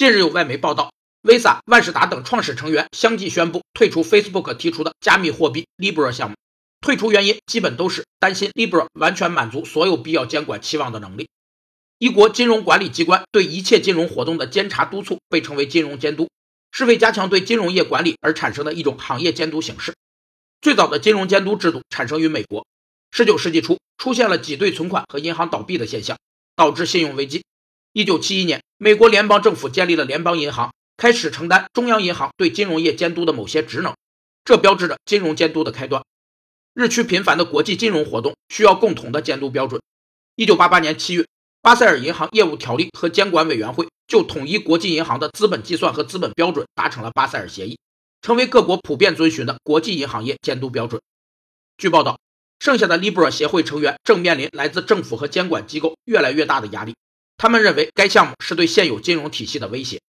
近日有外媒报道，Visa、万事达等创始成员相继宣布退出 Facebook 提出的加密货币 Libra 项目。退出原因基本都是担心 Libra 完全满足所有必要监管期望的能力。一国金融管理机关对一切金融活动的监察督促被称为金融监督，是为加强对金融业管理而产生的一种行业监督形式。最早的金融监督制度产生于美国。19世纪初出现了挤兑存款和银行倒闭的现象，导致信用危机。1971年，美国联邦政府建立了联邦银行，开始承担中央银行对金融业监督的某些职能，这标志着金融监督的开端。日趋频繁的国际金融活动需要共同的监督标准。1988年7月。巴塞尔银行业务条例和监管委员会就统一国际银行的资本计算和资本标准达成了巴塞尔协议，成为各国普遍遵循的国际银行业监督标准。据报道，剩下的 Libra 协会成员正面临来自政府和监管机构越来越大的压力，他们认为该项目是对现有金融体系的威胁。